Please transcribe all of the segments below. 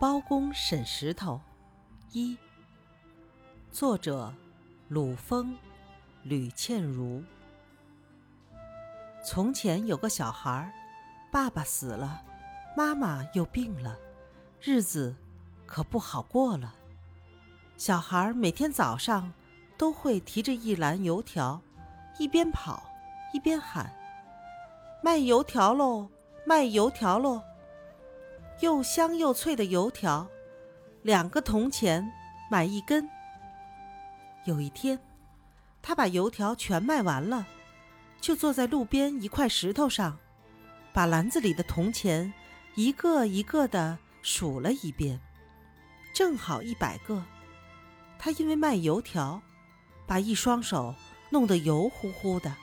包公审石头一，作者鲁风、吕倩如。从前有个小孩，爸爸死了，妈妈又病了，日子可不好过了。小孩每天早上都会提着一篮油条，一边跑一边喊：“卖油条喽，卖油条喽！”又香又脆的油条，两个铜钱买一根。有一天，他把油条全卖完了，就坐在路边一块石头上，把篮子里的铜钱一个一个的数了一遍，正好一百个。他因为卖油条，把一双手弄得油乎乎的，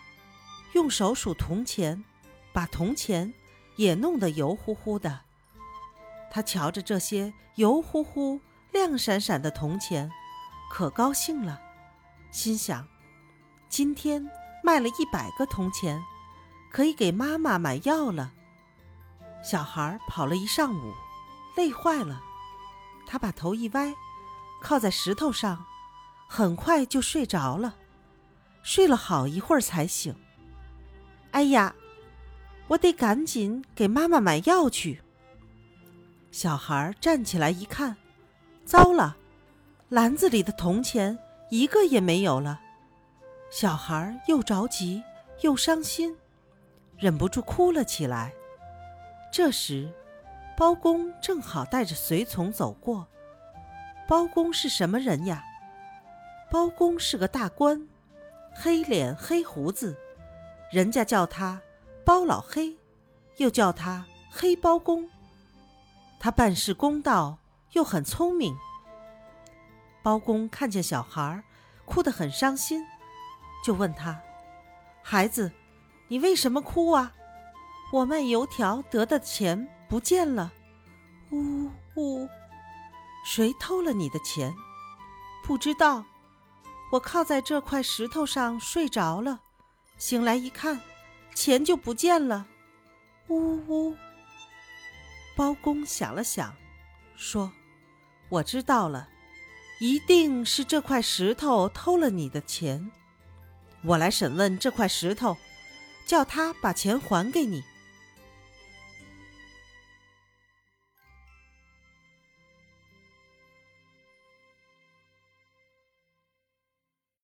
用手数铜钱，把铜钱也弄得油乎乎的。他瞧着这些油乎乎、亮闪闪的铜钱，可高兴了，心想：今天卖了一百个铜钱，可以给妈妈买药了。小孩跑了一上午，累坏了，他把头一歪，靠在石头上，很快就睡着了。睡了好一会儿才醒。哎呀，我得赶紧给妈妈买药去。小孩站起来一看，糟了，篮子里的铜钱一个也没有了。小孩又着急又伤心，忍不住哭了起来。这时，包公正好带着随从走过。包公是什么人呀？包公是个大官，黑脸黑胡子，人家叫他包老黑，又叫他黑包公。他办事公道，又很聪明。包公看见小孩哭得很伤心，就问他：“孩子，你为什么哭啊？”“我卖油条得的钱不见了。”“呜呜，谁偷了你的钱？”“不知道。”“我靠在这块石头上睡着了，醒来一看，钱就不见了。”“呜呜。”包公想了想，说：“我知道了，一定是这块石头偷了你的钱。我来审问这块石头，叫他把钱还给你。”